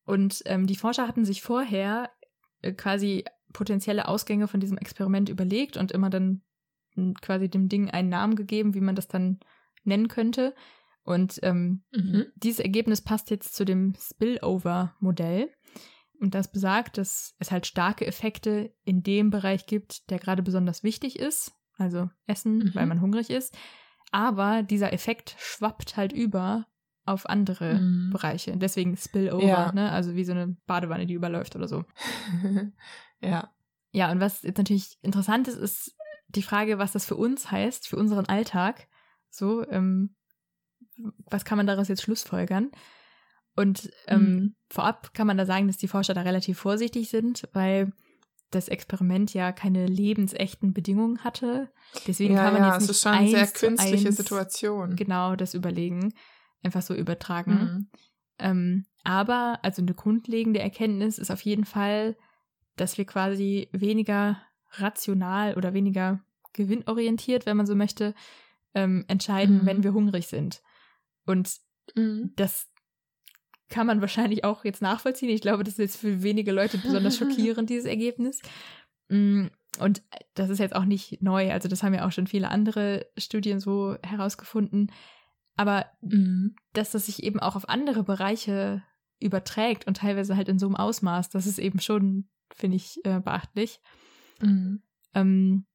Und ähm, die Forscher hatten sich vorher äh, quasi potenzielle Ausgänge von diesem Experiment überlegt und immer dann hm, quasi dem Ding einen Namen gegeben, wie man das dann nennen könnte. Und ähm, mhm. dieses Ergebnis passt jetzt zu dem Spillover-Modell. Und das besagt, dass es halt starke Effekte in dem Bereich gibt, der gerade besonders wichtig ist, also Essen, mhm. weil man hungrig ist. Aber dieser Effekt schwappt halt über auf andere mhm. Bereiche. Deswegen Spillover, ja. ne? Also wie so eine Badewanne, die überläuft oder so. ja. Ja, und was jetzt natürlich interessant ist, ist die Frage, was das für uns heißt, für unseren Alltag. So, ähm, was kann man daraus jetzt schlussfolgern? Und ähm, mhm. vorab kann man da sagen, dass die Forscher da relativ vorsichtig sind, weil das Experiment ja keine lebensechten Bedingungen hatte. Deswegen ja, kann man ja, jetzt nicht es ist schon eine sehr künstliche eins, Situation. Genau, das überlegen, einfach so übertragen. Mhm. Ähm, aber also eine grundlegende Erkenntnis ist auf jeden Fall, dass wir quasi weniger rational oder weniger gewinnorientiert, wenn man so möchte, ähm, entscheiden, mhm. wenn wir hungrig sind. Und mhm. das kann man wahrscheinlich auch jetzt nachvollziehen. Ich glaube, das ist jetzt für wenige Leute besonders schockierend, dieses Ergebnis. Mm, und das ist jetzt auch nicht neu. Also das haben ja auch schon viele andere Studien so herausgefunden. Aber mhm. dass das sich eben auch auf andere Bereiche überträgt und teilweise halt in so einem Ausmaß, das ist eben schon, finde ich, äh, beachtlich. Mhm. Ähm,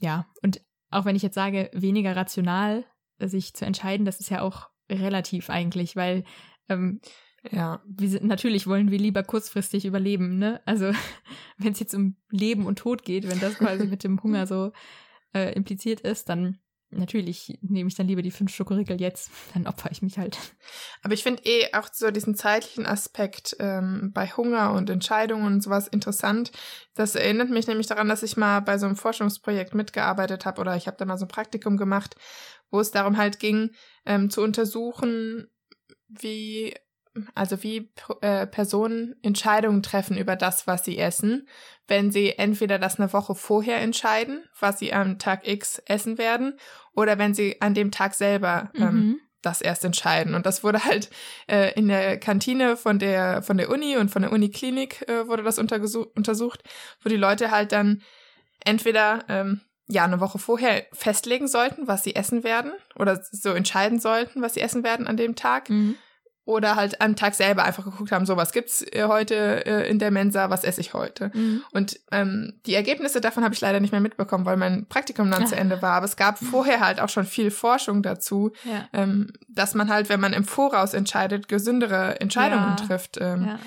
ja, und auch wenn ich jetzt sage, weniger rational sich zu entscheiden, das ist ja auch relativ eigentlich, weil ähm, ja, sind, natürlich wollen wir lieber kurzfristig überleben, ne? Also wenn es jetzt um Leben und Tod geht, wenn das quasi mit dem Hunger so äh, impliziert ist, dann natürlich nehme ich dann lieber die fünf Schokoriegel jetzt, dann opfer ich mich halt. Aber ich finde eh auch so diesen zeitlichen Aspekt ähm, bei Hunger und Entscheidungen und sowas interessant. Das erinnert mich nämlich daran, dass ich mal bei so einem Forschungsprojekt mitgearbeitet habe oder ich habe da mal so ein Praktikum gemacht, wo es darum halt ging, ähm, zu untersuchen, wie also wie äh, Personen Entscheidungen treffen über das, was sie essen, wenn sie entweder das eine Woche vorher entscheiden, was sie am Tag X essen werden, oder wenn sie an dem Tag selber ähm, mhm. das erst entscheiden. Und das wurde halt äh, in der Kantine von der von der Uni und von der Uniklinik äh, wurde das untersucht, wo die Leute halt dann entweder ähm, ja eine Woche vorher festlegen sollten, was sie essen werden, oder so entscheiden sollten, was sie essen werden an dem Tag. Mhm oder halt am Tag selber einfach geguckt haben, so was gibt's äh, heute äh, in der Mensa, was esse ich heute. Mhm. Und ähm, die Ergebnisse davon habe ich leider nicht mehr mitbekommen, weil mein Praktikum dann zu Ende war. Aber es gab vorher halt auch schon viel Forschung dazu, Ja. ähm, dass man halt, wenn man im Voraus entscheidet, gesündere Entscheidungen Ja. trifft. Ähm, ja.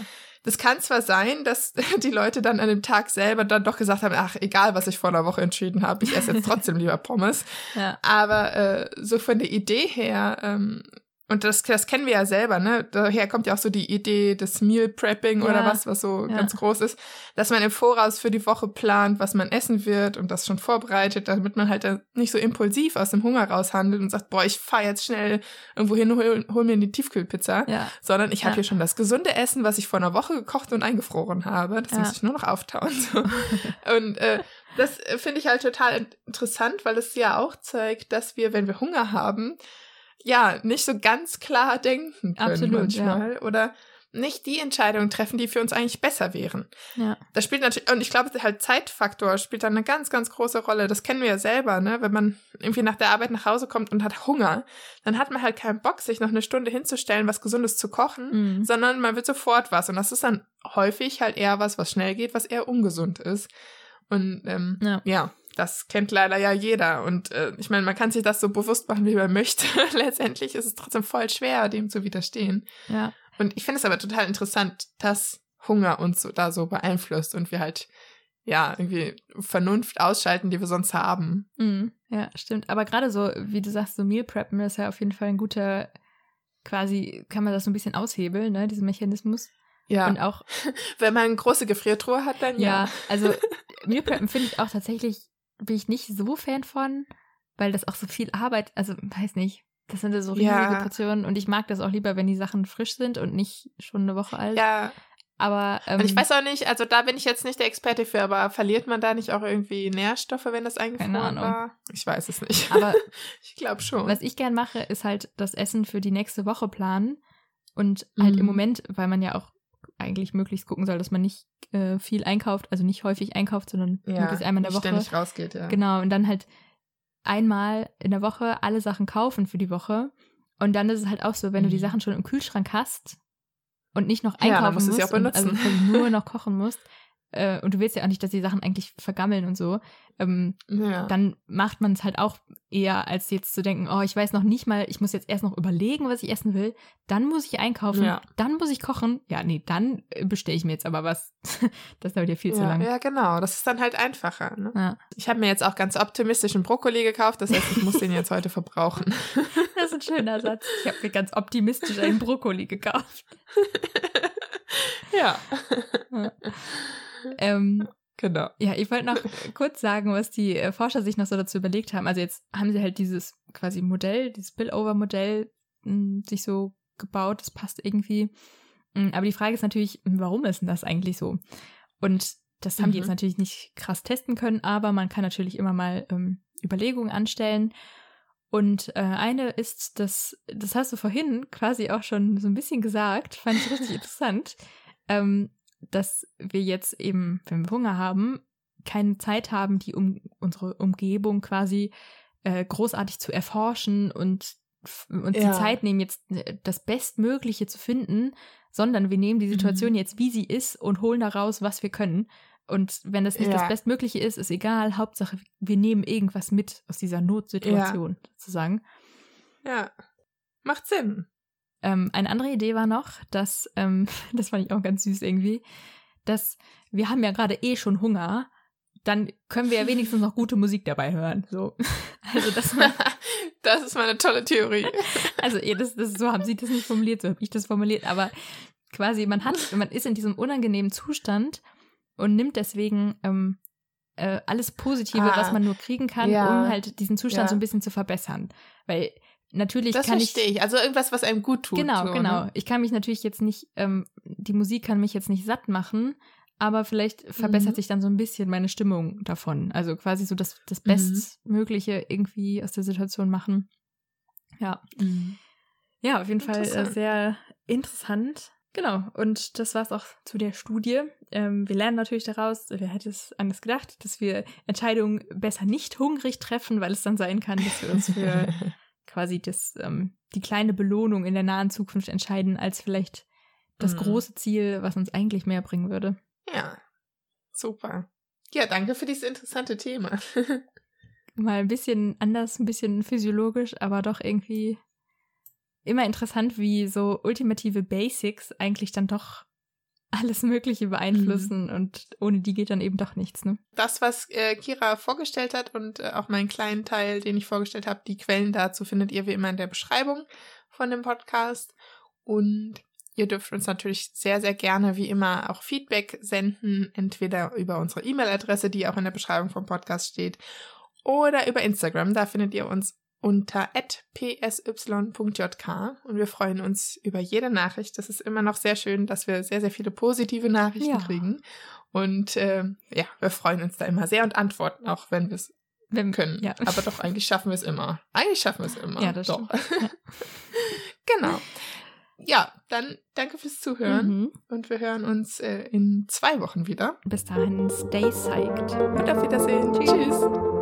Das kann zwar sein, dass die Leute dann an dem Tag selber dann doch gesagt haben, ach, egal, was ich vor einer Woche entschieden habe, ich esse jetzt trotzdem lieber Pommes. Ja. Aber äh, so von der Idee her, ähm, und das, das kennen wir ja selber, ne? Daher kommt ja auch so die Idee des Meal Prepping oder Ja. was, was so Ja. ganz groß ist, dass man im Voraus für die Woche plant, was man essen wird und das schon vorbereitet, damit man halt dann nicht so impulsiv aus dem Hunger raushandelt und sagt, boah, ich fahr jetzt schnell irgendwo hin, hol, hol mir eine Tiefkühlpizza, ja. sondern ich habe hier schon das gesunde Essen, was ich vor einer Woche gekocht und eingefroren habe. Das muss ich nur noch auftauen. So. und äh, das äh, finde ich halt total in- interessant, weil es ja auch zeigt, dass wir, wenn wir Hunger haben, ja, nicht so ganz klar denken können Absolut, ja. manchmal oder nicht die Entscheidungen treffen, die für uns eigentlich besser wären. Ja. Das spielt natürlich, und ich glaube, halt Zeitfaktor spielt da eine ganz, ganz große Rolle. Das kennen wir ja selber, ne? Wenn man irgendwie nach der Arbeit nach Hause kommt und hat Hunger, dann hat man halt keinen Bock, sich noch eine Stunde hinzustellen, was Gesundes zu kochen, Mhm. sondern man wird sofort was. Und das ist dann häufig halt eher was, was schnell geht, was eher ungesund ist. Und ähm, Ja. ja, das kennt leider ja jeder. Und äh, ich meine, man kann sich das so bewusst machen, wie man möchte. Letztendlich ist es trotzdem voll schwer, dem zu widerstehen. Ja. Und ich finde es aber total interessant, dass Hunger uns so, da so beeinflusst und wir halt ja irgendwie Vernunft ausschalten, die wir sonst haben. Mhm. Ja, stimmt. Aber gerade so, wie du sagst, so Meal Preppen ist ja auf jeden Fall ein guter, quasi kann man das so ein bisschen aushebeln, ne, diesen Mechanismus. Ja, Und auch, wenn man eine große Gefriertruhe hat, dann ja, ja. also Meal Preppen finde ich auch tatsächlich, bin ich nicht so Fan von, weil das auch so viel Arbeit, also weiß nicht, das sind ja so riesige Ja. Portionen und ich mag das auch lieber, wenn die Sachen frisch sind und nicht schon eine Woche alt. Ja, Aber ähm, und ich weiß auch nicht, also da bin ich jetzt nicht der Experte für, aber verliert man da nicht auch irgendwie Nährstoffe, wenn das eingefroren Ahnung. war? Ich weiß es nicht. aber ich glaube schon. Was ich gern mache, ist halt das Essen für die nächste Woche planen. Und halt Mhm. im Moment, weil man ja auch eigentlich möglichst gucken soll, dass man nicht äh, viel einkauft, also nicht häufig einkauft, sondern ja, möglichst einmal in der Woche. ständig rausgeht, ja. Genau, und dann halt einmal in der Woche alle Sachen kaufen für die Woche. Und dann ist es halt auch so, wenn du die Mhm. Sachen schon im Kühlschrank hast und nicht noch Ja, einkaufen musst du sie musst, auch und also nur noch kochen musst, äh, und du willst ja auch nicht, dass die Sachen eigentlich vergammeln und so, ähm, Ja. dann macht man es halt auch eher, als jetzt zu denken, oh, ich weiß noch nicht mal, ich muss jetzt erst noch überlegen, was ich essen will, dann muss ich einkaufen, Ja. dann muss ich kochen. Ja, nee, dann äh, bestelle ich mir jetzt aber was. das dauert ja viel zu ja, lang. ja, genau. Das ist dann halt einfacher. Ne? Ja. Ich habe mir jetzt auch ganz optimistischen Brokkoli gekauft, das heißt, ich muss den jetzt heute verbrauchen. Das ist ein schöner Satz. Ich habe mir ganz optimistisch einen Brokkoli gekauft. ja. Ähm, Genau. ja, ich wollte noch kurz sagen, was die äh, Forscher sich noch so dazu überlegt haben. Also jetzt haben sie halt dieses quasi Modell, dieses Spillover-Modell mh, sich so gebaut. Das passt irgendwie. Mm, Aber die Frage ist natürlich, warum ist denn das eigentlich so? Und das haben die Mhm. jetzt natürlich nicht krass testen können, aber man kann natürlich immer mal ähm, Überlegungen anstellen. Und äh, eine ist, dass, das hast du vorhin quasi auch schon so ein bisschen gesagt, fand ich richtig interessant, ähm, dass wir jetzt eben, wenn wir Hunger haben, keine Zeit haben, die um unsere Umgebung quasi äh, großartig zu erforschen und uns Ja. die Zeit nehmen, jetzt äh, das Bestmögliche zu finden, sondern wir nehmen die Situation Mhm. jetzt, wie sie ist und holen daraus, was wir können. Und wenn das nicht das Ja. Bestmögliche ist, ist egal. Hauptsache, wir nehmen irgendwas mit aus dieser Notsituation, sozusagen. Ja. Macht Sinn. Ähm, eine andere Idee war noch, dass, ähm, das fand ich auch ganz süß irgendwie, dass wir haben ja gerade eh schon Hunger, dann können wir ja wenigstens noch gute Musik dabei hören. So. Also, dass man, das ist mal eine tolle Theorie. also eh, das, das, so haben sie das nicht formuliert, so habe ich das formuliert, aber quasi, man hat, man ist in diesem unangenehmen Zustand und nimmt deswegen ähm, äh, alles Positive, Ah, was man nur kriegen kann, ja. um halt diesen Zustand Ja. so ein bisschen zu verbessern. Weil natürlich Das kann ich verstehe ich. Also irgendwas, was einem gut tut. Genau, so, genau. Ne? Ich kann mich natürlich jetzt nicht, ähm, die Musik kann mich jetzt nicht satt machen, aber vielleicht verbessert Mhm. sich dann so ein bisschen meine Stimmung davon. Also quasi so das, das Mhm. Bestmögliche irgendwie aus der Situation machen. Ja. Ja, auf jeden Fall äh, sehr interessant. Genau, und das war es auch zu der Studie. Ähm, wir lernen natürlich daraus, wer hätte es anders gedacht, dass wir Entscheidungen besser nicht hungrig treffen, weil es dann sein kann, dass wir uns für quasi das, ähm, die kleine Belohnung in der nahen Zukunft entscheiden, als vielleicht das mhm. große Ziel, was uns eigentlich mehr bringen würde. Ja, super. Ja, danke für dieses interessante Thema. Mal ein bisschen anders, ein bisschen physiologisch, aber doch irgendwie immer interessant, wie so ultimative Basics eigentlich dann doch alles Mögliche beeinflussen mhm. und ohne die geht dann eben doch nichts. Ne? Das, was äh, Kira vorgestellt hat und äh, auch meinen kleinen Teil, den ich vorgestellt habe, die Quellen dazu findet ihr wie immer in der Beschreibung von dem Podcast. Und ihr dürft uns natürlich sehr, sehr gerne wie immer auch Feedback senden, entweder über unsere E-Mail-Adresse, die auch in der Beschreibung vom Podcast steht, oder über Instagram. Da findet ihr uns unter psy.jk und wir freuen uns über jede Nachricht. Das ist immer noch sehr schön, dass wir sehr, sehr viele positive Nachrichten ja. kriegen. Und äh, ja, wir freuen uns da immer sehr und antworten auch, wenn wir es wenn, können. Ja. Aber doch, eigentlich schaffen wir es immer. Eigentlich schaffen wir es immer. Ja, das doch. stimmt. genau. Ja, dann danke fürs Zuhören mhm. und wir hören uns äh, in zwei Wochen wieder. Bis dahin, stay psyched. Und auf Wiedersehen. Tschüss. Tschüss.